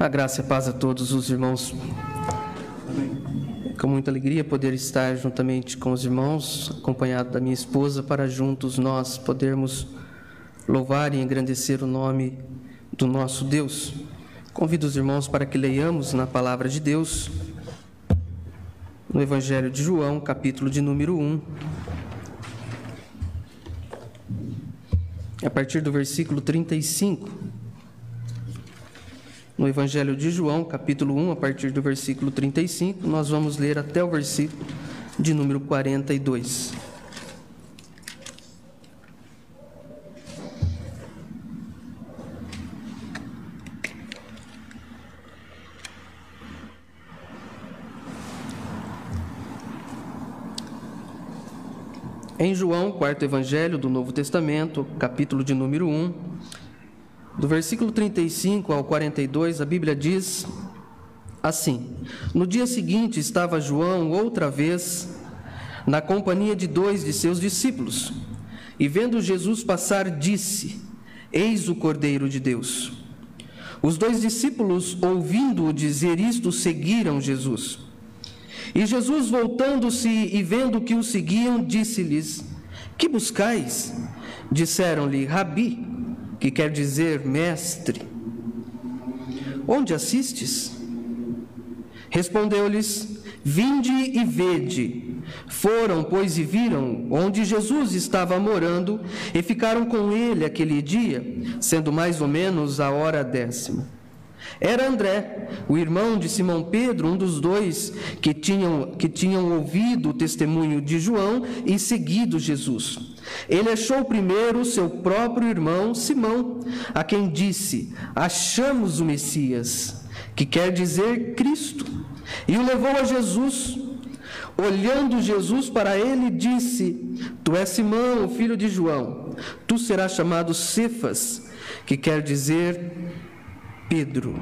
A graça e a paz a todos os irmãos. Com muita alegria poder estar juntamente com os irmãos, acompanhado da minha esposa, para juntos nós podermos louvar e engrandecer o nome do nosso Deus. Convido os irmãos para que leiamos na palavra de Deus, no Evangelho de João, capítulo de número 1. A partir do versículo 35 no Evangelho de João, capítulo 1, a partir do versículo 35, nós vamos ler até o versículo de número 42. Em João, quarto evangelho do Novo Testamento, capítulo de número 1, do versículo 35 ao 42, a Bíblia diz assim: No dia seguinte estava João outra vez na companhia de dois de seus discípulos, e vendo Jesus passar, disse: Eis o Cordeiro de Deus. Os dois discípulos, ouvindo-o dizer isto, seguiram Jesus. E Jesus, voltando-se e vendo que o seguiam, disse-lhes: Que buscais? Disseram-lhe: Rabi, que quer dizer mestre. Onde assistes? Respondeu-lhes: Vinde e vede. Foram, pois, e viram onde Jesus estava morando e ficaram com ele aquele dia, sendo mais ou menos a hora décima. Era André, o irmão de Simão Pedro, um dos dois que tinham, que tinham ouvido o testemunho de João e seguido Jesus. Ele achou primeiro seu próprio irmão Simão, a quem disse: Achamos o Messias, que quer dizer Cristo, e o levou a Jesus. Olhando Jesus para ele, disse: Tu és Simão, filho de João, tu serás chamado Cefas, que quer dizer Pedro.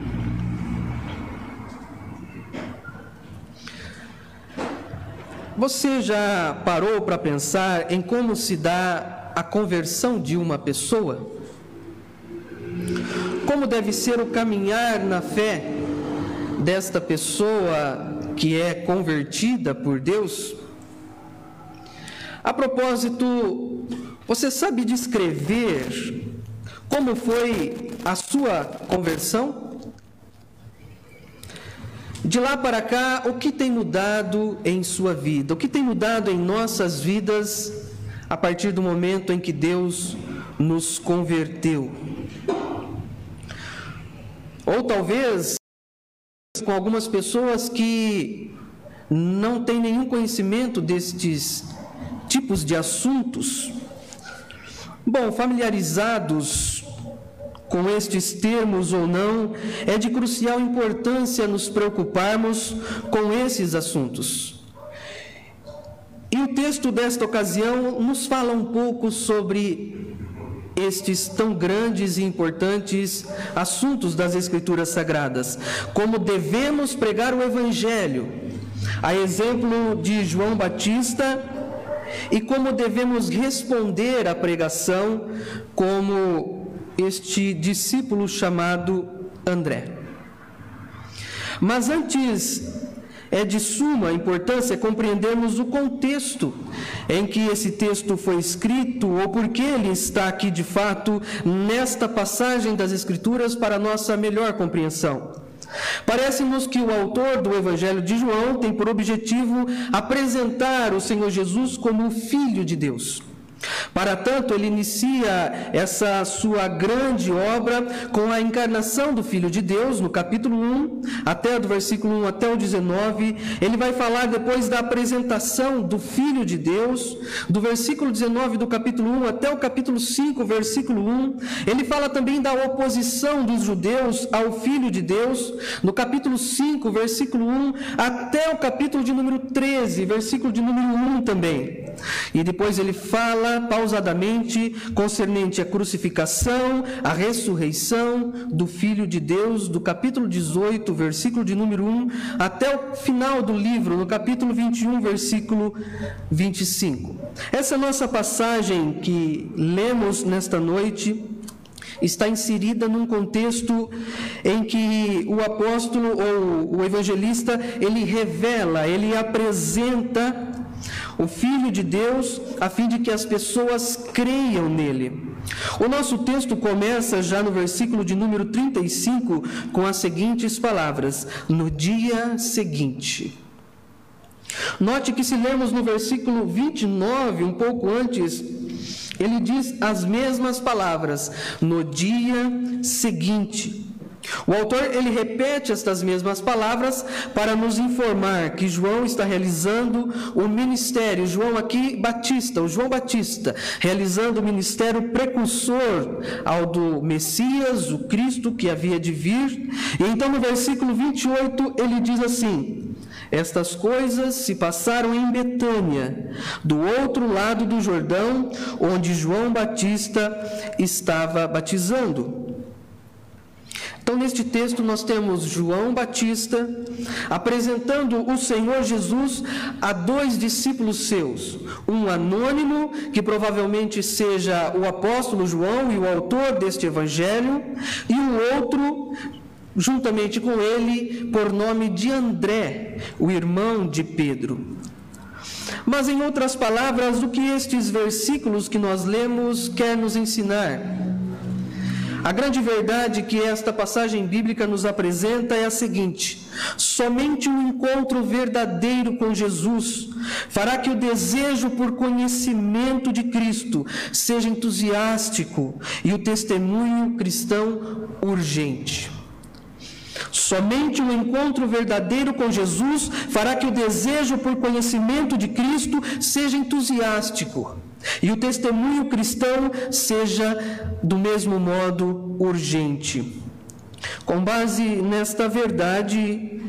Você já parou para pensar em como se dá a conversão de uma pessoa? Como deve ser o caminhar na fé desta pessoa que é convertida por Deus? A propósito, você sabe descrever como foi a sua conversão? De lá para cá, o que tem mudado em sua vida? O que tem mudado em nossas vidas a partir do momento em que Deus nos converteu? Ou talvez com algumas pessoas que não têm nenhum conhecimento destes tipos de assuntos. Bom, familiarizados com estes termos ou não, é de crucial importância nos preocuparmos com esses assuntos. E o texto desta ocasião nos fala um pouco sobre estes tão grandes e importantes assuntos das Escrituras Sagradas, como devemos pregar o Evangelho, a exemplo de João Batista, e como devemos responder à pregação, como este discípulo chamado André. Mas antes é de suma importância compreendermos o contexto em que esse texto foi escrito ou por que ele está aqui de fato nesta passagem das Escrituras para nossa melhor compreensão. Parece-nos que o autor do Evangelho de João tem por objetivo apresentar o Senhor Jesus como o Filho de Deus. Para tanto, ele inicia essa sua grande obra com a encarnação do Filho de Deus, no capítulo 1, até do versículo 1 até o 19. Ele vai falar depois da apresentação do Filho de Deus, do versículo 19 do capítulo 1 até o capítulo 5, versículo 1. Ele fala também da oposição dos judeus ao Filho de Deus, no capítulo 5, versículo 1 até o capítulo de número 13, versículo de número 1 também. E depois ele fala pausadamente concernente à crucificação, à ressurreição do Filho de Deus, do capítulo 18, versículo de número 1, até o final do livro, no capítulo 21, versículo 25. Essa nossa passagem que lemos nesta noite está inserida num contexto em que o apóstolo ou o evangelista, ele revela, ele apresenta o Filho de Deus, a fim de que as pessoas creiam nele. O nosso texto começa já no versículo de número 35 com as seguintes palavras: No dia seguinte. Note que se lermos no versículo 29, um pouco antes, ele diz as mesmas palavras: no dia seguinte. O autor ele repete estas mesmas palavras para nos informar que João está realizando o ministério, João aqui Batista, o João Batista, realizando o ministério precursor ao do Messias, o Cristo que havia de vir. E então no versículo 28 ele diz assim: estas coisas se passaram em Betânia, do outro lado do Jordão, onde João Batista estava batizando. Então, neste texto, nós temos João Batista apresentando o Senhor Jesus a dois discípulos seus. Um anônimo, que provavelmente seja o apóstolo João e o autor deste evangelho, e um outro, juntamente com ele, por nome de André, o irmão de Pedro. Mas, em outras palavras, o que estes versículos que nós lemos quer nos ensinar? A grande verdade que esta passagem bíblica nos apresenta é a seguinte: somente um encontro verdadeiro com Jesus fará que o desejo por conhecimento de Cristo seja entusiástico e o testemunho cristão urgente. Somente um encontro verdadeiro com Jesus fará que o desejo por conhecimento de Cristo seja entusiástico e o testemunho cristão seja do mesmo modo urgente. Com base nesta verdade,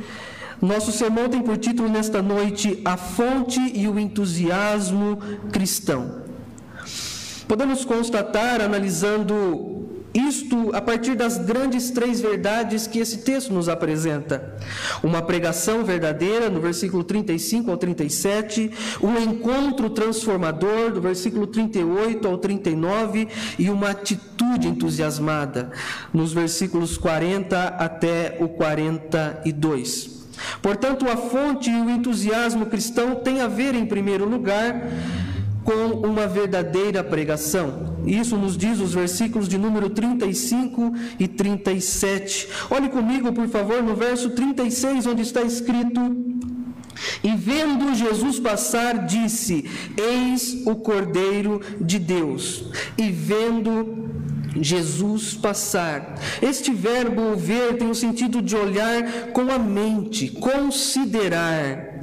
nosso sermão tem por título nesta noite A Fonte e o Entusiasmo Cristão. Podemos constatar, analisando isto a partir das grandes três verdades que esse texto nos apresenta: uma pregação verdadeira, no versículo 35 ao 37, um encontro transformador, do versículo 38 ao 39, e uma atitude entusiasmada, nos versículos 40 até o 42. Portanto, a fonte e o entusiasmo cristão têm a ver, em primeiro lugar, com uma verdadeira pregação. Isso nos diz os versículos de número 35 e 37. Olhe comigo, por favor, no verso 36, onde está escrito: E vendo Jesus passar, disse: Eis o Cordeiro de Deus. E vendo Jesus passar. Este verbo ver tem o sentido de olhar com a mente, considerar.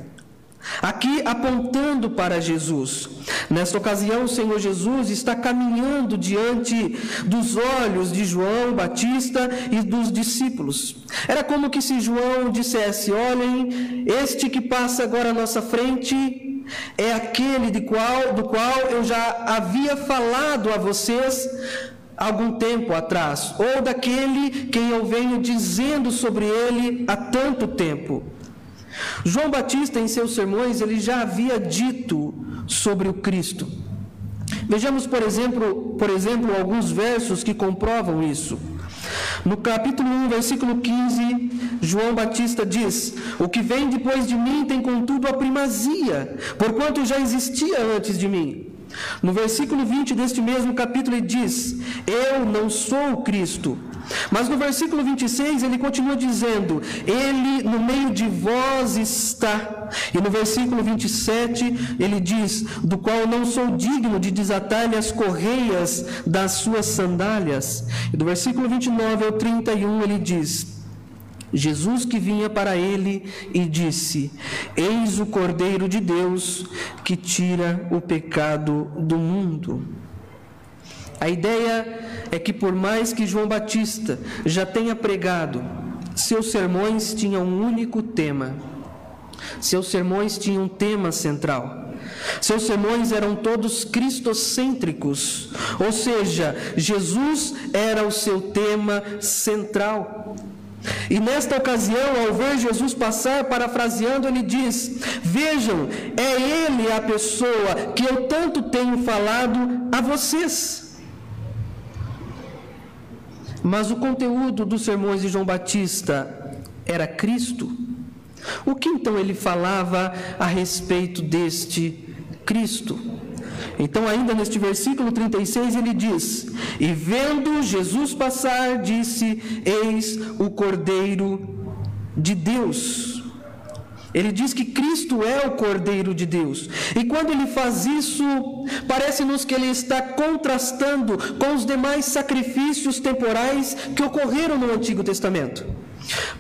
Aqui apontando para Jesus. Nesta ocasião, o Senhor Jesus está caminhando diante dos olhos de João Batista e dos discípulos. Era como que se João dissesse: Olhem, este que passa agora à nossa frente é aquele de qual, do qual eu já havia falado a vocês algum tempo atrás, ou daquele quem eu venho dizendo sobre ele há tanto tempo. João Batista, em seus sermões, ele já havia dito sobre o Cristo. Vejamos, por exemplo, por exemplo, alguns versos que comprovam isso. No capítulo 1, versículo 15, João Batista diz: O que vem depois de mim tem contudo a primazia, porquanto já existia antes de mim. No versículo 20 deste mesmo capítulo, ele diz: Eu não sou o Cristo, mas no versículo 26 ele continua dizendo: Ele no meio de vós está. E no versículo 27 ele diz: Do qual não sou digno de desatar-lhe as correias das suas sandálias. E do versículo 29 ao 31 ele diz: Jesus que vinha para ele e disse: Eis o Cordeiro de Deus que tira o pecado do mundo. A ideia é que, por mais que João Batista já tenha pregado, seus sermões tinham um único tema. Seus sermões tinham um tema central. Seus sermões eram todos cristocêntricos, ou seja, Jesus era o seu tema central. E nesta ocasião, ao ver Jesus passar, parafraseando, ele diz: Vejam, é Ele a pessoa que eu tanto tenho falado a vocês. Mas o conteúdo dos sermões de João Batista era Cristo. O que então ele falava a respeito deste Cristo? Então, ainda neste versículo 36, ele diz: E vendo Jesus passar, disse: Eis o Cordeiro de Deus. Ele diz que Cristo é o Cordeiro de Deus. E quando ele faz isso, parece-nos que ele está contrastando com os demais sacrifícios temporais que ocorreram no Antigo Testamento.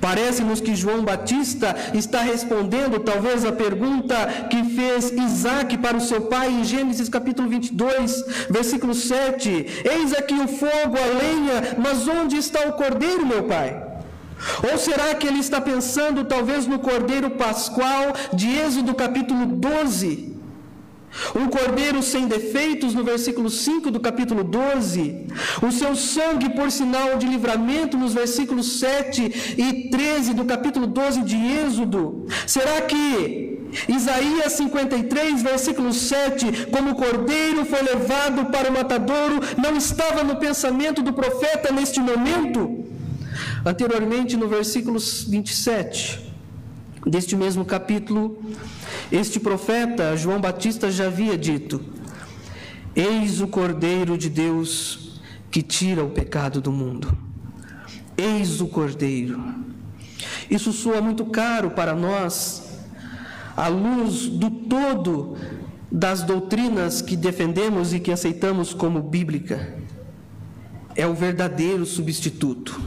Parece-nos que João Batista está respondendo talvez a pergunta que fez Isaac para o seu pai em Gênesis capítulo 22, versículo 7: Eis aqui o fogo, a lenha, mas onde está o cordeiro, meu pai? Ou será que ele está pensando talvez no cordeiro pascual de Êxodo capítulo 12? Um cordeiro sem defeitos, no versículo 5 do capítulo 12. O seu sangue por sinal de livramento, nos versículos 7 e 13 do capítulo 12 de Êxodo. Será que Isaías 53, versículo 7, como o cordeiro foi levado para o matadouro, não estava no pensamento do profeta neste momento? Anteriormente, no versículo 27 deste mesmo capítulo, este profeta, João Batista, já havia dito: Eis o Cordeiro de Deus que tira o pecado do mundo. Eis o Cordeiro. Isso soa muito caro para nós, à luz do todo das doutrinas que defendemos e que aceitamos como bíblica. É o verdadeiro substituto,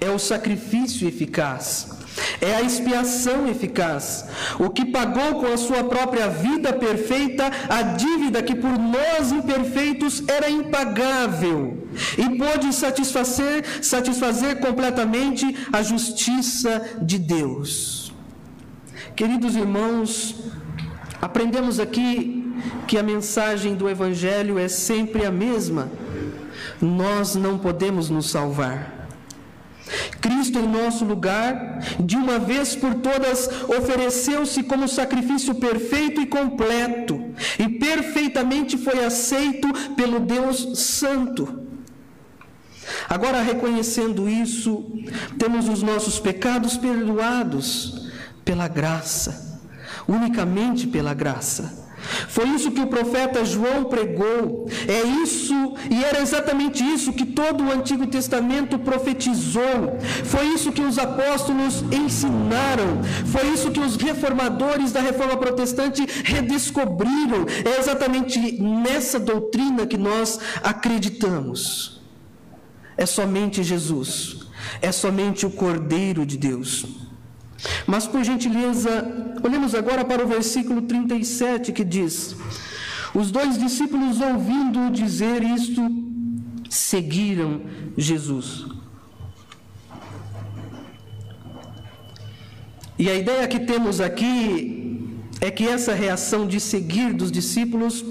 é o sacrifício eficaz é a expiação eficaz, o que pagou com a sua própria vida perfeita a dívida que por nós imperfeitos era impagável e pôde satisfazer, satisfazer completamente a justiça de Deus. Queridos irmãos, aprendemos aqui que a mensagem do Evangelho é sempre a mesma. Nós não podemos nos salvar. Cristo, em nosso lugar, de uma vez por todas, ofereceu-se como sacrifício perfeito e completo, e perfeitamente foi aceito pelo Deus Santo. Agora, reconhecendo isso, temos os nossos pecados perdoados pela graça, unicamente pela graça. Foi isso que o profeta João pregou. É isso, e era exatamente isso que todo o Antigo Testamento profetizou. Foi isso que os apóstolos ensinaram. Foi isso que os reformadores da reforma protestante redescobriram. É exatamente nessa doutrina que nós acreditamos. É somente Jesus. É somente o Cordeiro de Deus. Mas, por gentileza, olhemos agora para o versículo 37 que diz: Os dois discípulos, ouvindo dizer isto, seguiram Jesus. E a ideia que temos aqui é que essa reação de seguir dos discípulos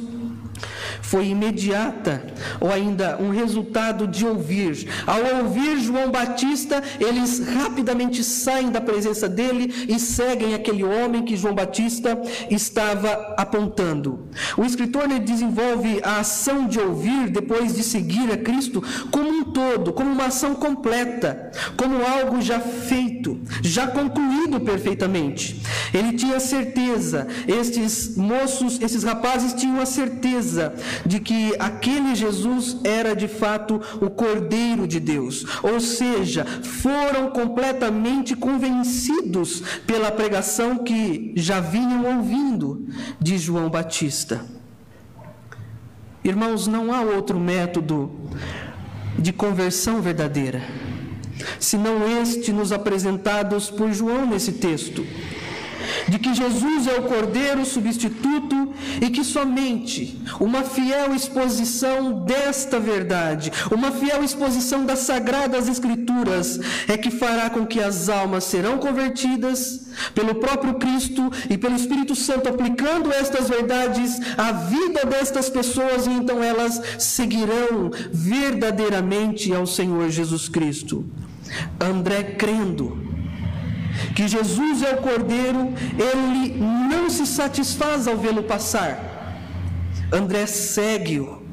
foi imediata, ou ainda um resultado de ouvir. Ao ouvir João Batista, eles rapidamente saem da presença dele e seguem aquele homem que João Batista estava apontando. O escritor desenvolve a ação de ouvir depois de seguir a Cristo como um todo, como uma ação completa, como algo já feito, já concluído perfeitamente. Ele tinha certeza, estes moços, esses rapazes tinham a certeza de que aquele Jesus era de fato o Cordeiro de Deus, ou seja, foram completamente convencidos pela pregação que já vinham ouvindo de João Batista. Irmãos, não há outro método de conversão verdadeira, senão este nos apresentados por João nesse texto de que Jesus é o Cordeiro substituto e que somente uma fiel exposição desta verdade, uma fiel exposição das sagradas Escrituras, é que fará com que as almas serão convertidas pelo próprio Cristo e pelo Espírito Santo, aplicando estas verdades à vida destas pessoas, e então elas seguirão verdadeiramente ao Senhor Jesus Cristo. André crendo que Jesus é o Cordeiro, ele não se satisfaz ao vê-lo passar. André segue-o.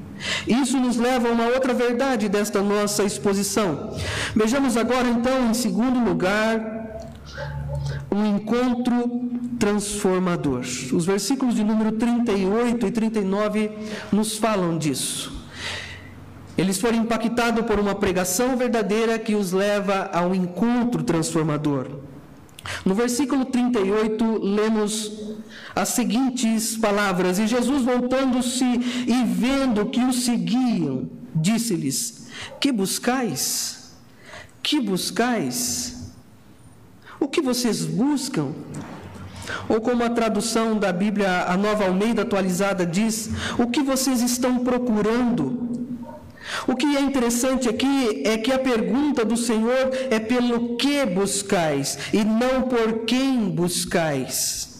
Isso nos leva a uma outra verdade desta nossa exposição. Vejamos agora, então, em segundo lugar, um encontro transformador. Os versículos de número 38 e 39 nos falam disso. Eles foram impactados por uma pregação verdadeira que os leva a um encontro transformador. No versículo 38, lemos as seguintes palavras: E Jesus, voltando-se e vendo que os seguiam, disse-lhes: Que buscais? Que buscais? O que vocês buscam? Ou como a tradução da Bíblia, a Nova Almeida atualizada diz: O que vocês estão procurando? O que é interessante aqui é que a pergunta do Senhor é pelo que buscais e não por quem buscais.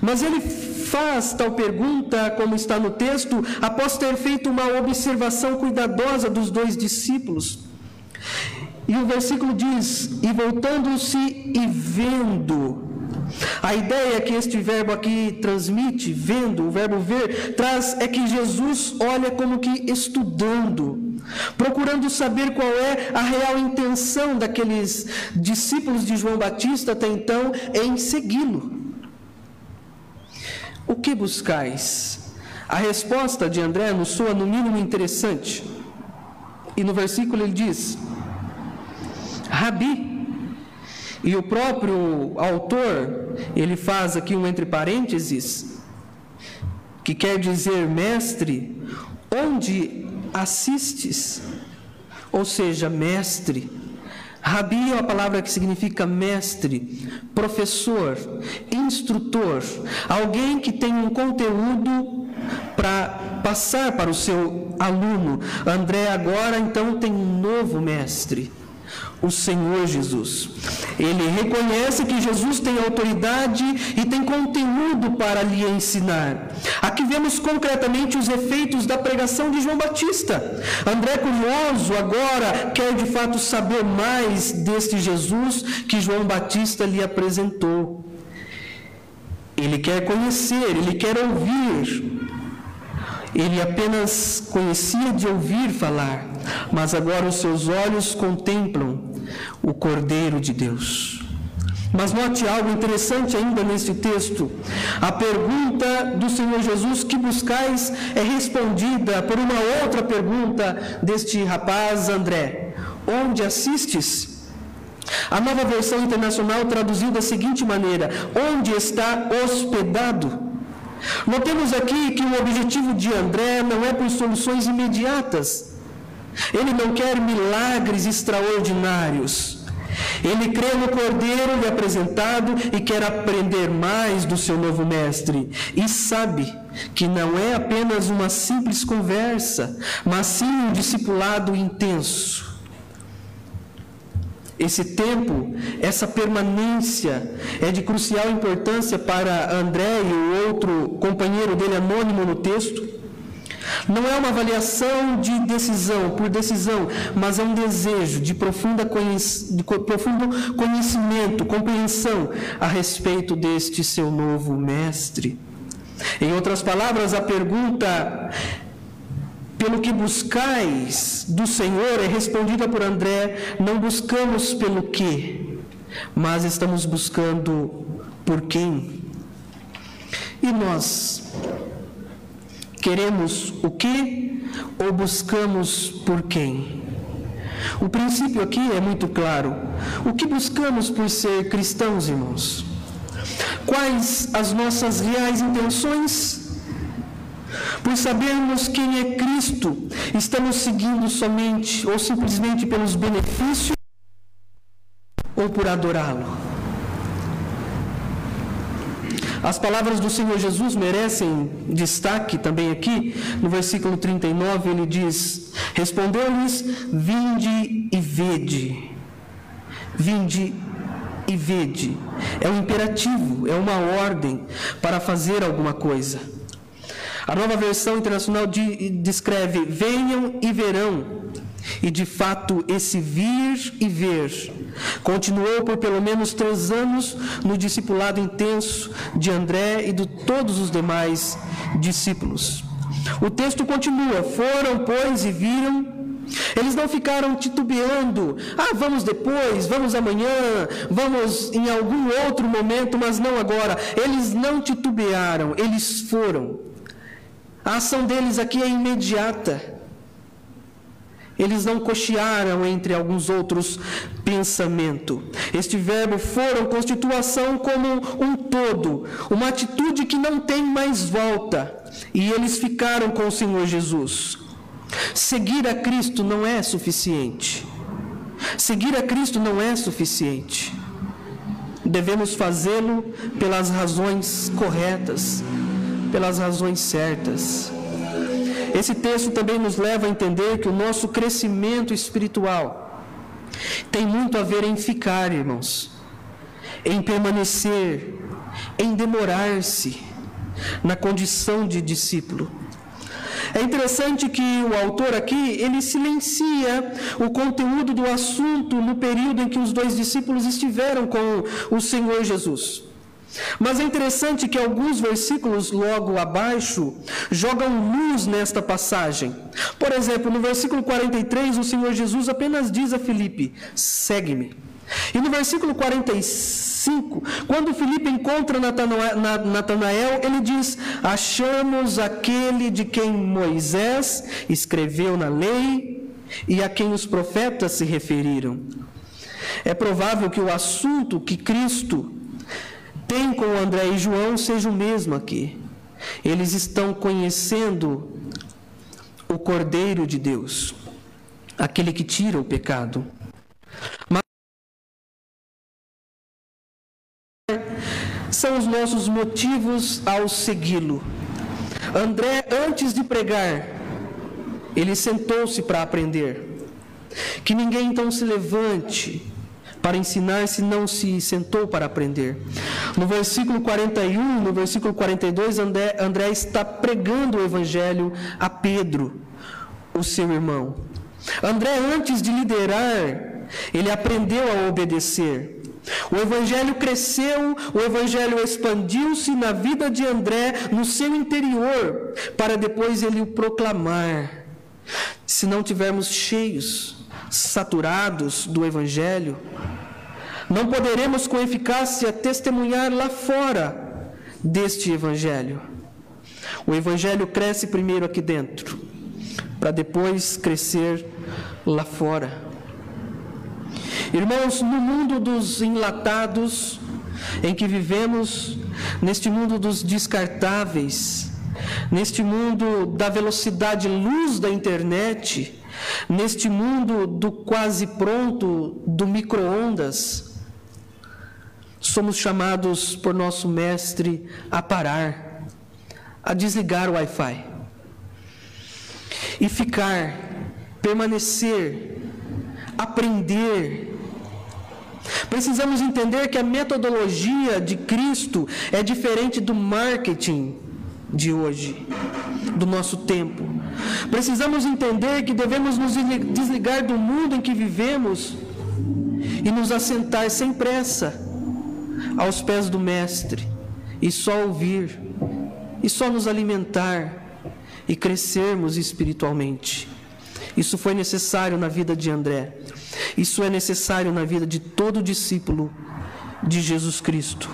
Mas ele faz tal pergunta, como está no texto, após ter feito uma observação cuidadosa dos dois discípulos. E o versículo diz: E voltando-se e vendo, a ideia que este verbo aqui transmite, vendo, o verbo ver, traz é que Jesus olha como que estudando, procurando saber qual é a real intenção daqueles discípulos de João Batista até então em segui-lo. O que buscais? A resposta de André nos soa no mínimo interessante. E no versículo ele diz: Rabi, e o próprio autor, ele faz aqui um entre parênteses, que quer dizer mestre, onde assistes? Ou seja, mestre. Rabi é uma palavra que significa mestre, professor, instrutor, alguém que tem um conteúdo para passar para o seu aluno. André agora então tem um novo mestre o Senhor Jesus. Ele reconhece que Jesus tem autoridade e tem conteúdo para lhe ensinar. Aqui vemos concretamente os efeitos da pregação de João Batista. André, curioso, agora quer de fato saber mais deste Jesus que João Batista lhe apresentou. Ele quer conhecer, ele quer ouvir. Ele apenas conhecia de ouvir falar, mas agora os seus olhos contemplam o Cordeiro de Deus. Mas note algo interessante ainda nesse texto. A pergunta do Senhor Jesus que buscais é respondida por uma outra pergunta deste rapaz André: Onde assistes? A nova versão internacional traduziu da seguinte maneira: Onde está hospedado? Notemos aqui que o objetivo de André não é por soluções imediatas. Ele não quer milagres extraordinários. Ele crê no Cordeiro lhe apresentado e quer aprender mais do seu novo mestre. E sabe que não é apenas uma simples conversa, mas sim um discipulado intenso. Esse tempo, essa permanência é de crucial importância para André e o outro companheiro dele anônimo no texto. Não é uma avaliação de decisão por decisão, mas é um desejo de, conhec de profundo conhecimento, compreensão a respeito deste seu novo mestre. Em outras palavras, a pergunta pelo que buscais do Senhor é respondida por André, não buscamos pelo que, mas estamos buscando por quem. E nós queremos o que ou buscamos por quem? O princípio aqui é muito claro. O que buscamos por ser cristãos, irmãos? Quais as nossas reais intenções? Por sabermos quem é Cristo, estamos seguindo somente ou simplesmente pelos benefícios ou por adorá-lo? As palavras do Senhor Jesus merecem destaque também aqui. No versículo 39 ele diz: Respondeu-lhes: Vinde e vede. Vinde e vede. É um imperativo, é uma ordem para fazer alguma coisa. A nova versão internacional de, descreve: venham e verão. E de fato, esse vir e ver continuou por pelo menos três anos no discipulado intenso de André e de todos os demais discípulos. O texto continua: foram, pois, e viram Eles não ficaram titubeando. Ah, vamos depois, vamos amanhã, vamos em algum outro momento, mas não agora. Eles não titubearam, eles foram. A ação deles aqui é imediata. Eles não cochearam entre alguns outros pensamentos. Este verbo foram constituição como um todo, uma atitude que não tem mais volta. E eles ficaram com o Senhor Jesus. Seguir a Cristo não é suficiente. Seguir a Cristo não é suficiente. Devemos fazê-lo pelas razões corretas, pelas razões certas. Esse texto também nos leva a entender que o nosso crescimento espiritual tem muito a ver em ficar, irmãos, em permanecer, em demorar-se na condição de discípulo. É interessante que o autor aqui, ele silencia o conteúdo do assunto no período em que os dois discípulos estiveram com o Senhor Jesus. Mas é interessante que alguns versículos logo abaixo jogam luz nesta passagem. Por exemplo, no versículo 43, o Senhor Jesus apenas diz a Filipe: segue-me. E no versículo 45, quando Filipe encontra Natanael, ele diz: Achamos aquele de quem Moisés escreveu na lei e a quem os profetas se referiram. É provável que o assunto que Cristo tem com André e João seja o mesmo aqui. Eles estão conhecendo o Cordeiro de Deus, aquele que tira o pecado. Mas são os nossos motivos ao segui-lo. André, antes de pregar, ele sentou-se para aprender. Que ninguém então se levante para ensinar se não se sentou para aprender. No versículo 41, no versículo 42, André, André está pregando o evangelho a Pedro, o seu irmão. André, antes de liderar, ele aprendeu a obedecer. O evangelho cresceu, o evangelho expandiu-se na vida de André, no seu interior, para depois ele o proclamar. Se não tivermos cheios, saturados do evangelho, não poderemos com eficácia testemunhar lá fora deste evangelho. O evangelho cresce primeiro aqui dentro, para depois crescer lá fora. Irmãos, no mundo dos enlatados em que vivemos, neste mundo dos descartáveis, neste mundo da velocidade luz da internet, neste mundo do quase pronto do micro-ondas, somos chamados por nosso mestre a parar, a desligar o Wi-Fi e ficar, permanecer, aprender, Precisamos entender que a metodologia de Cristo é diferente do marketing de hoje, do nosso tempo. Precisamos entender que devemos nos desligar do mundo em que vivemos e nos assentar sem pressa aos pés do Mestre e só ouvir e só nos alimentar e crescermos espiritualmente. Isso foi necessário na vida de André. Isso é necessário na vida de todo discípulo de Jesus Cristo.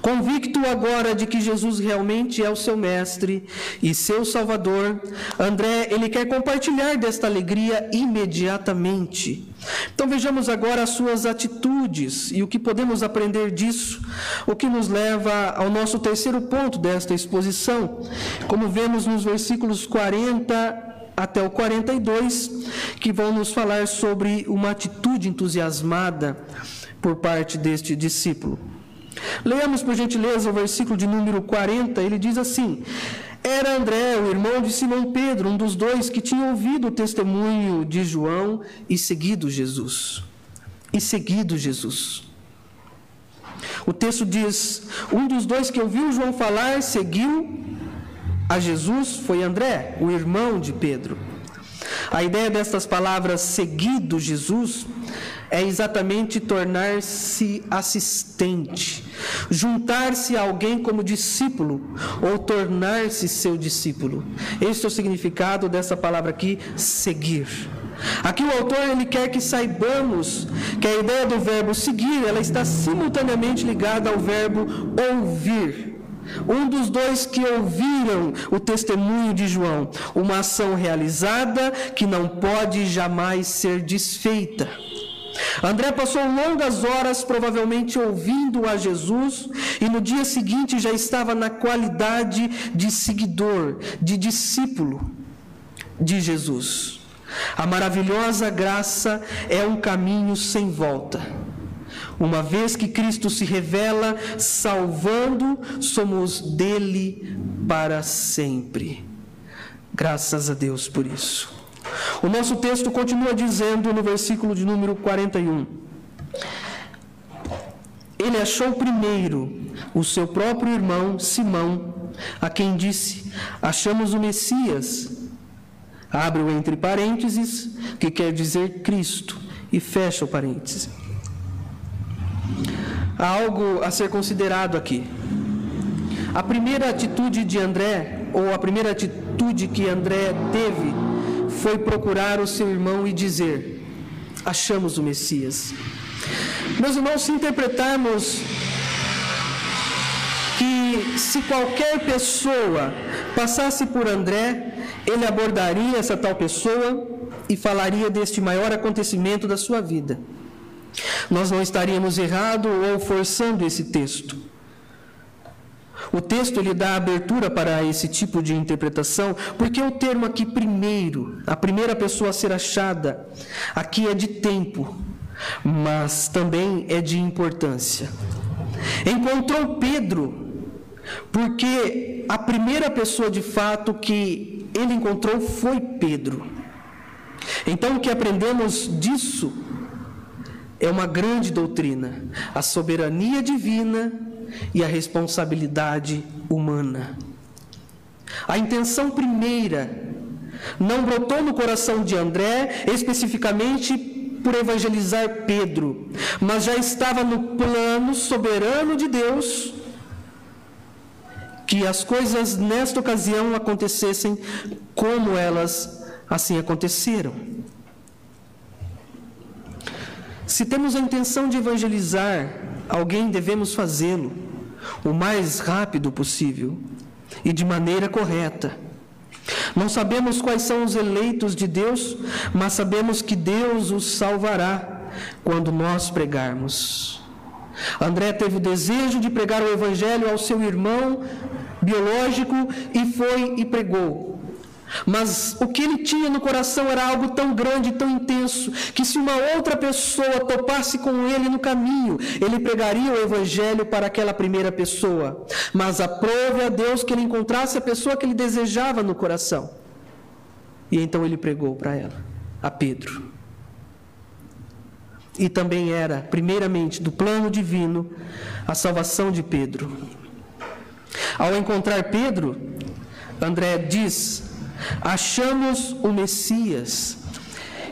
Convicto agora de que Jesus realmente é o seu mestre e seu salvador, André, ele quer compartilhar desta alegria imediatamente. Então vejamos agora as suas atitudes e o que podemos aprender disso, o que nos leva ao nosso terceiro ponto desta exposição. Como vemos nos versículos 40 até o 42, que vão nos falar sobre uma atitude entusiasmada por parte deste discípulo. Leamos, por gentileza, o versículo de número 40, ele diz assim: Era André, o irmão de Simão Pedro, um dos dois que tinha ouvido o testemunho de João e seguido Jesus. E seguido Jesus. O texto diz: Um dos dois que ouviu João falar seguiu a Jesus foi André, o irmão de Pedro. A ideia destas palavras seguido Jesus é exatamente tornar-se assistente, juntar-se a alguém como discípulo ou tornar-se seu discípulo. Este é o significado dessa palavra aqui, seguir. Aqui o autor ele quer que saibamos que a ideia do verbo seguir, ela está simultaneamente ligada ao verbo ouvir. Um dos dois que ouviram o testemunho de João, uma ação realizada que não pode jamais ser desfeita. André passou longas horas provavelmente ouvindo a Jesus e no dia seguinte já estava na qualidade de seguidor, de discípulo de Jesus. A maravilhosa graça é um caminho sem volta. Uma vez que Cristo se revela salvando, somos dele para sempre. Graças a Deus por isso. O nosso texto continua dizendo no versículo de número 41. Ele achou primeiro o seu próprio irmão Simão, a quem disse: Achamos o Messias. Abre o entre parênteses, que quer dizer Cristo, e fecha o parêntese. Há algo a ser considerado aqui. A primeira atitude de André, ou a primeira atitude que André teve, foi procurar o seu irmão e dizer: Achamos o Messias. Meus irmãos, se interpretarmos que se qualquer pessoa passasse por André, ele abordaria essa tal pessoa e falaria deste maior acontecimento da sua vida. Nós não estaríamos errado ou forçando esse texto. O texto lhe dá abertura para esse tipo de interpretação, porque o termo aqui primeiro, a primeira pessoa a ser achada, aqui é de tempo, mas também é de importância. Encontrou Pedro, porque a primeira pessoa de fato que ele encontrou foi Pedro. Então o que aprendemos disso é uma grande doutrina, a soberania divina e a responsabilidade humana. A intenção primeira não brotou no coração de André especificamente por evangelizar Pedro, mas já estava no plano soberano de Deus que as coisas nesta ocasião acontecessem como elas assim aconteceram. Se temos a intenção de evangelizar alguém, devemos fazê-lo o mais rápido possível e de maneira correta. Não sabemos quais são os eleitos de Deus, mas sabemos que Deus os salvará quando nós pregarmos. André teve o desejo de pregar o Evangelho ao seu irmão biológico e foi e pregou. Mas o que ele tinha no coração era algo tão grande, tão intenso, que se uma outra pessoa topasse com ele no caminho, ele pregaria o evangelho para aquela primeira pessoa. Mas aprove a Deus que ele encontrasse a pessoa que ele desejava no coração. E então ele pregou para ela, a Pedro. E também era, primeiramente, do plano divino, a salvação de Pedro. Ao encontrar Pedro, André diz Achamos o Messias.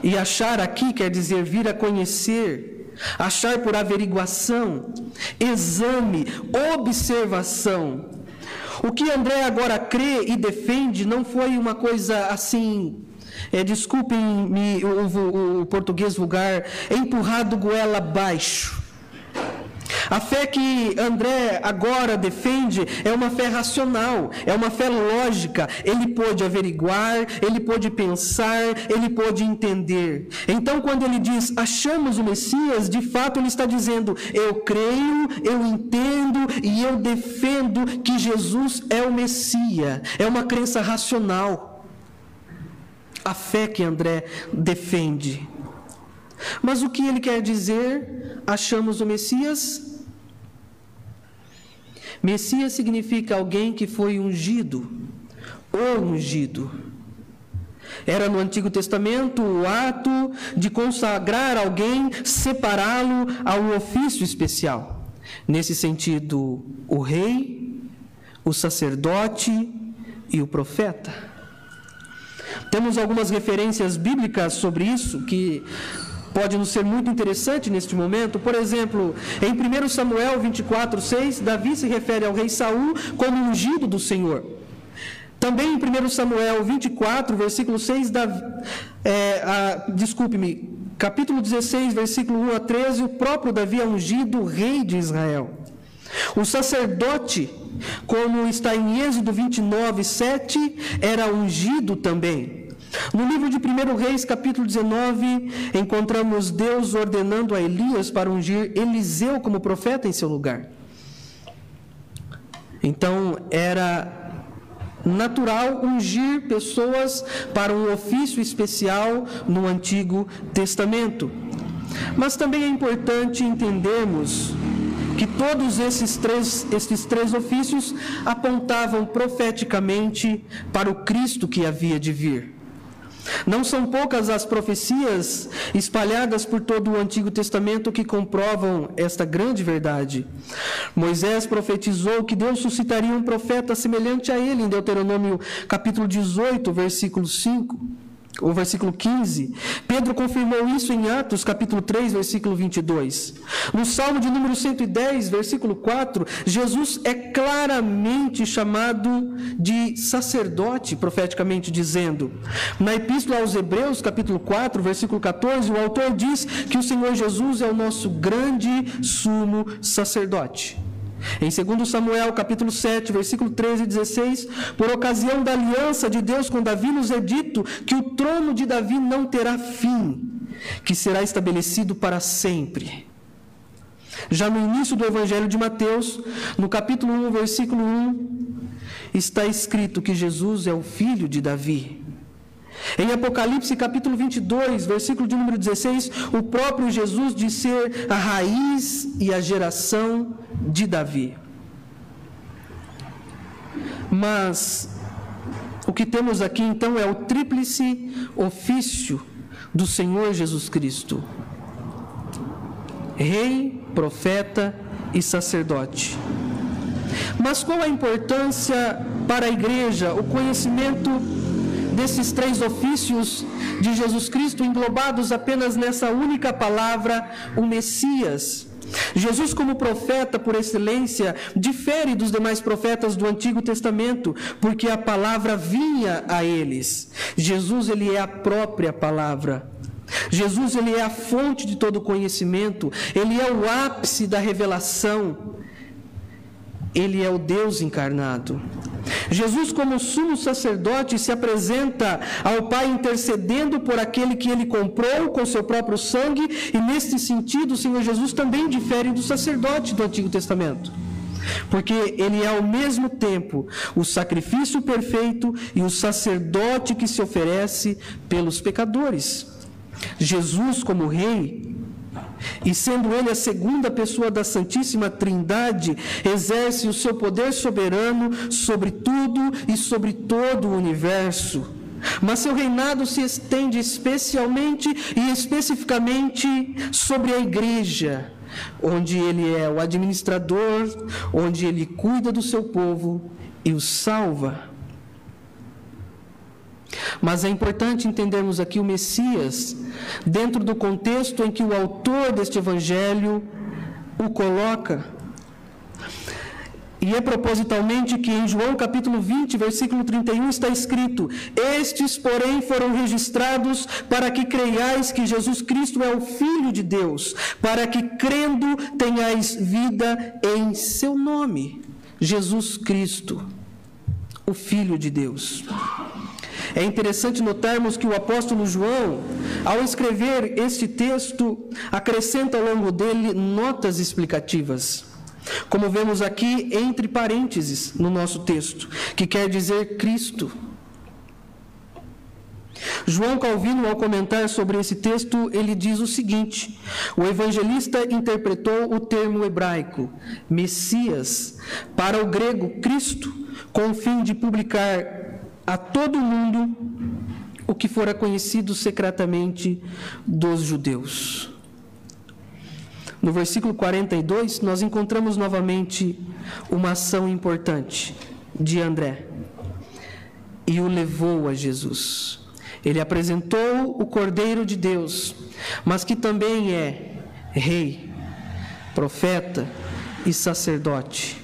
E achar aqui quer dizer vir a conhecer, achar por averiguação, exame, observação. O que André agora crê e defende não foi uma coisa assim é, desculpem-me o, o, o, português vulgar, empurrado goela abaixo. A fé que André agora defende é uma fé racional, é uma fé lógica. Ele pôde averiguar, ele pôde pensar, ele pôde entender. Então, quando ele diz achamos o Messias, de fato ele está dizendo eu creio, eu entendo e eu defendo que Jesus é o Messias. É uma crença racional. A fé que André defende. Mas o que ele quer dizer? Achamos o Messias? Messias significa alguém que foi ungido, ou ungido. Era no Antigo Testamento o ato de consagrar alguém, separá-lo a um ofício especial. Nesse sentido, o rei, o sacerdote e o profeta. Temos algumas referências bíblicas sobre isso que pode nos ser muito interessante neste momento. Por exemplo, em 1 Samuel 24, 6, Davi se refere ao rei Saul como ungido do Senhor. Também em 1 Samuel 24, versículo 6, Davi, é, desculpe-me, capítulo 16, versículo 1 a 13, o próprio Davi é ungido rei de Israel. O sacerdote, como está em Êxodo 29, 7, era ungido também. No livro de 1 Reis, capítulo 19, encontramos Deus ordenando a Elias para ungir Eliseu como profeta em seu lugar. Então, era natural ungir pessoas para um ofício especial no Antigo Testamento. Mas também é importante entendermos que todos esses três, esses três ofícios apontavam profeticamente para o Cristo que havia de vir. Não são poucas as profecias espalhadas por todo o Antigo Testamento que comprovam esta grande verdade. Moisés profetizou que Deus suscitaria um profeta semelhante a ele em Deuteronômio capítulo 18, versículo 5 o versículo 15. Pedro confirmou isso em Atos, capítulo 3, versículo 22. No Salmo de número 110, versículo 4, Jesus é claramente chamado de sacerdote, profeticamente dizendo. Na Epístola aos Hebreus, capítulo 4, versículo 14, o autor diz que o Senhor Jesus é o nosso grande sumo sacerdote. Em 2 Samuel, capítulo 7, versículo 13 e 16, por ocasião da aliança de Deus com Davi, nos é dito que o trono de Davi não terá fim, que será estabelecido para sempre. Já no início do Evangelho de Mateus, no capítulo 1, versículo 1, está escrito que Jesus é o filho de Davi. Em Apocalipse capítulo 22, versículo de número 16, o próprio Jesus diz ser a raiz e a geração de Davi. Mas o que temos aqui então é o tríplice ofício do Senhor Jesus Cristo: Rei, profeta e sacerdote. Mas qual a importância para a igreja, o conhecimento desses três ofícios de Jesus Cristo englobados apenas nessa única palavra, o Messias. Jesus, como profeta por excelência, difere dos demais profetas do Antigo Testamento, porque a palavra vinha a eles. Jesus, ele é a própria palavra. Jesus, ele é a fonte de todo conhecimento, ele é o ápice da revelação. Ele é o Deus encarnado. Jesus, como sumo sacerdote, se apresenta ao Pai intercedendo por aquele que ele comprou com seu próprio sangue, e neste sentido, o Senhor Jesus também difere do sacerdote do Antigo Testamento. Porque ele é ao mesmo tempo o sacrifício perfeito e o sacerdote que se oferece pelos pecadores. Jesus, como Rei, e sendo ele a segunda pessoa da Santíssima Trindade, exerce o seu poder soberano sobre tudo e sobre todo o universo. Mas seu reinado se estende especialmente e especificamente sobre a igreja, onde ele é o administrador, onde ele cuida do seu povo e o salva. Mas é importante entendermos aqui o Messias dentro do contexto em que o autor deste evangelho o coloca. E é propositalmente que em João capítulo 20, versículo 31 está escrito: Estes, porém, foram registrados para que creiais que Jesus Cristo é o Filho de Deus, para que crendo tenhais vida em seu nome. Jesus Cristo, o Filho de Deus. É interessante notarmos que o apóstolo João, ao escrever este texto, acrescenta ao longo dele notas explicativas. Como vemos aqui entre parênteses no nosso texto, que quer dizer Cristo. João Calvino, ao comentar sobre esse texto, ele diz o seguinte: o evangelista interpretou o termo hebraico Messias para o grego Cristo, com o fim de publicar a todo mundo o que fora conhecido secretamente dos judeus. No versículo 42, nós encontramos novamente uma ação importante de André. E o levou a Jesus. Ele apresentou o Cordeiro de Deus, mas que também é rei, profeta e sacerdote,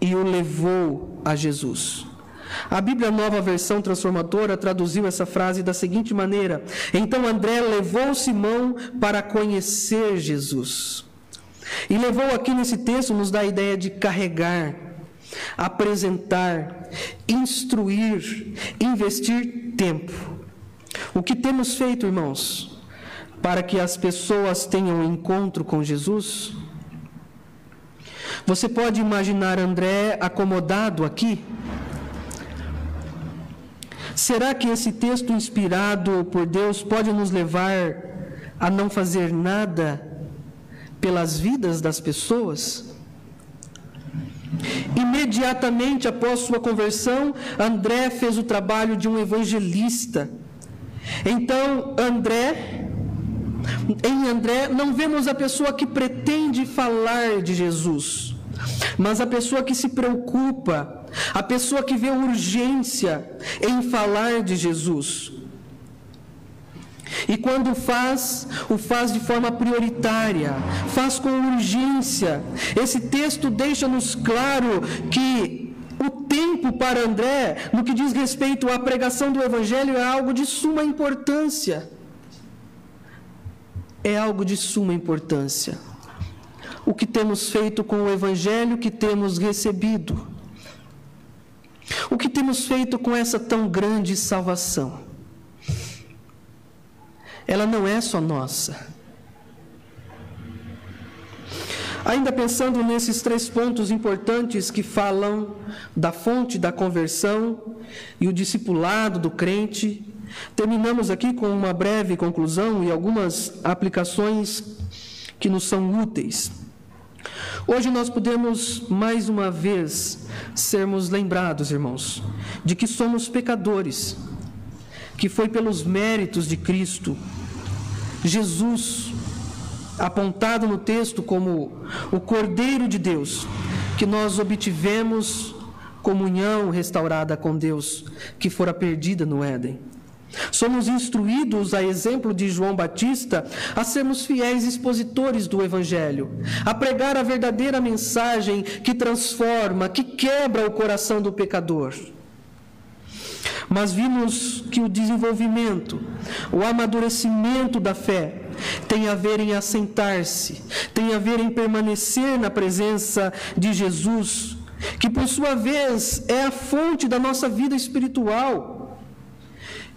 e o levou a Jesus. A Bíblia Nova Versão Transformadora traduziu essa frase da seguinte maneira: Então André levou Simão para conhecer Jesus. E levou aqui nesse texto nos dá a ideia de carregar, apresentar, instruir, investir tempo. O que temos feito, irmãos, para que as pessoas tenham encontro com Jesus? Você pode imaginar André acomodado aqui? Será que esse texto inspirado por Deus pode nos levar a não fazer nada pelas vidas das pessoas? Imediatamente após sua conversão, André fez o trabalho de um evangelista. Então, André, em André, não vemos a pessoa que pretende falar de Jesus, mas a pessoa que se preocupa, a pessoa que vê urgência em falar de Jesus. E quando faz, o faz de forma prioritária, faz com urgência. Esse texto deixa-nos claro que o tempo para André, no que diz respeito à pregação do Evangelho, é algo de suma importância. É algo de suma importância. O que temos feito com o Evangelho que temos recebido? O que temos feito com essa tão grande salvação? Ela não é só nossa. Ainda pensando nesses três pontos importantes que falam da fonte da conversão e o discipulado do crente, terminamos aqui com uma breve conclusão e algumas aplicações que nos são úteis. Hoje nós podemos mais uma vez sermos lembrados, irmãos, de que somos pecadores, que foi pelos méritos de Cristo, Jesus, apontado no texto como o Cordeiro de Deus, que nós obtivemos comunhão restaurada com Deus, que fora perdida no Éden. Somos instruídos, a exemplo de João Batista, a sermos fiéis expositores do Evangelho, a pregar a verdadeira mensagem que transforma, que quebra o coração do pecador. Mas vimos que o desenvolvimento, o amadurecimento da fé, tem a ver em assentar-se, tem a ver em permanecer na presença de Jesus, que por sua vez é a fonte da nossa vida espiritual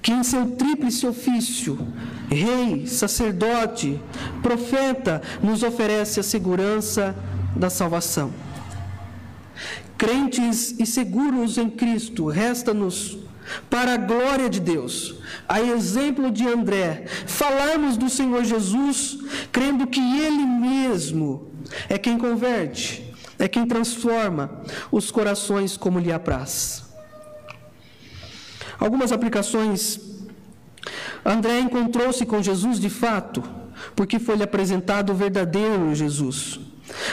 que em seu tríplice ofício, rei, sacerdote, profeta, nos oferece a segurança da salvação. Crentes e seguros em Cristo, resta-nos, para a glória de Deus, a exemplo de André, falarmos do Senhor Jesus, crendo que Ele mesmo é quem converte, é quem transforma os corações como lhe apraz. Algumas aplicações. André encontrou-se com Jesus de fato, porque foi-lhe apresentado o verdadeiro Jesus.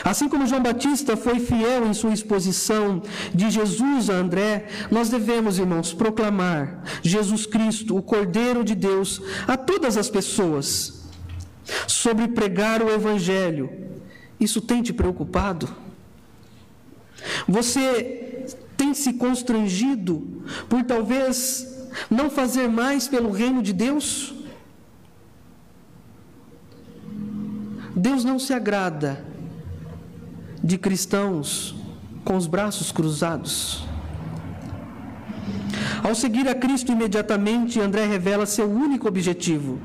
Assim como João Batista foi fiel em sua exposição de Jesus a André, nós devemos, irmãos, proclamar Jesus Cristo, o Cordeiro de Deus, a todas as pessoas, sobre pregar o Evangelho. Isso tem te preocupado? Você se constrangido por talvez não fazer mais pelo reino de Deus? Deus não se agrada de cristãos com os braços cruzados. Ao seguir a Cristo imediatamente, André revela seu único objetivo: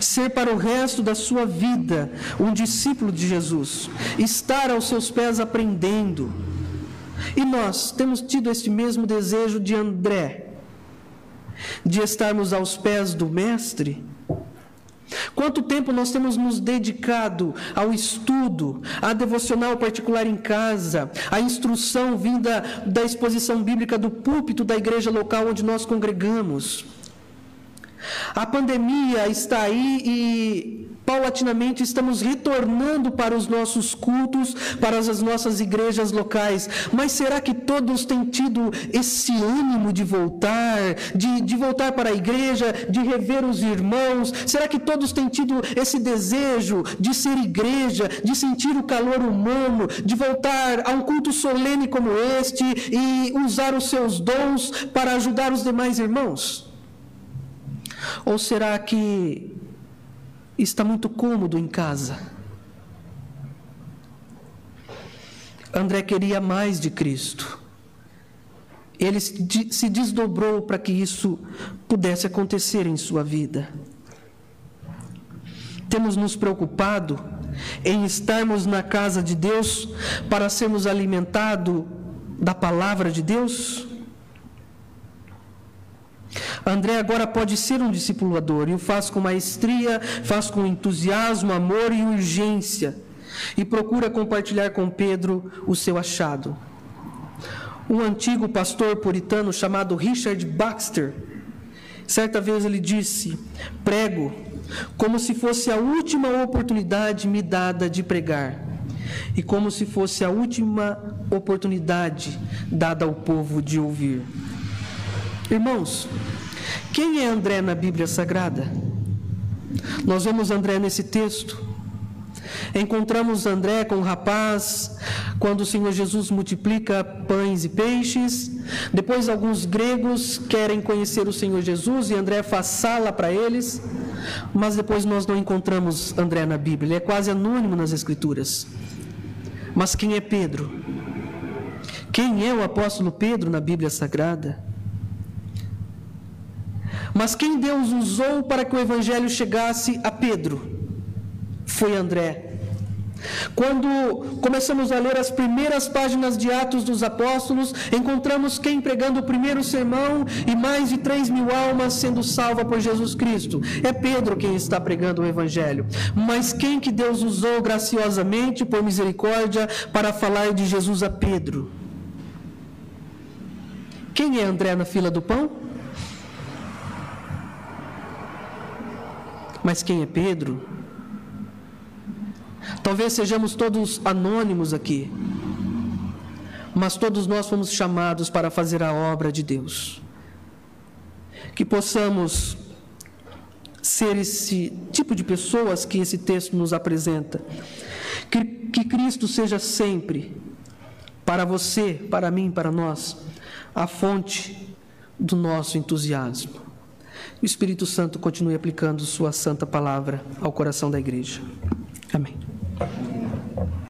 ser para o resto da sua vida um discípulo de Jesus, estar aos seus pés aprendendo e nós temos tido este mesmo desejo de André, de estarmos aos pés do Mestre? Quanto tempo nós temos nos dedicado ao estudo, à devocional particular em casa, à instrução vinda da exposição bíblica do púlpito da igreja local onde nós congregamos? A pandemia está aí e paulatinamente estamos retornando para os nossos cultos, para as nossas igrejas locais. Mas será que todos têm tido esse ânimo de voltar, de, de voltar para a igreja, de rever os irmãos? Será que todos têm tido esse desejo de ser igreja, de sentir o calor humano, de voltar a um culto solene como este e usar os seus dons para ajudar os demais irmãos? Ou será que está muito cômodo em casa? André queria mais de Cristo. Ele se desdobrou para que isso pudesse acontecer em sua vida. Temos nos preocupado em estarmos na casa de Deus para sermos alimentados da palavra de Deus? André agora pode ser um discipulador e o faz com maestria, faz com entusiasmo, amor e urgência e procura compartilhar com Pedro o seu achado. Um antigo pastor puritano chamado Richard Baxter, certa vez ele disse: Prego como se fosse a última oportunidade me dada de pregar e como se fosse a última oportunidade dada ao povo de ouvir. Irmãos, quem é André na Bíblia Sagrada? Nós vemos André nesse texto. Encontramos André com o rapaz quando o Senhor Jesus multiplica pães e peixes. Depois, alguns gregos querem conhecer o Senhor Jesus e André faz sala para eles. Mas depois nós não encontramos André na Bíblia, ele é quase anônimo nas Escrituras. Mas quem é Pedro? Quem é o apóstolo Pedro na Bíblia Sagrada? Mas quem Deus usou para que o evangelho chegasse a Pedro foi André. Quando começamos a ler as primeiras páginas de Atos dos Apóstolos, encontramos quem pregando o primeiro sermão e mais de 3 mil almas sendo salvas por Jesus Cristo. É Pedro quem está pregando o Evangelho. Mas quem que Deus usou graciosamente, por misericórdia, para falar de Jesus a Pedro? Quem é André na fila do pão? Mas quem é Pedro? Talvez sejamos todos anônimos aqui, mas todos nós fomos chamados para fazer a obra de Deus. Que possamos ser esse tipo de pessoas que esse texto nos apresenta. Que, que Cristo seja sempre, para você, para mim, para nós, a fonte do nosso entusiasmo o Espírito Santo continue aplicando Sua santa palavra ao coração da igreja. Amém.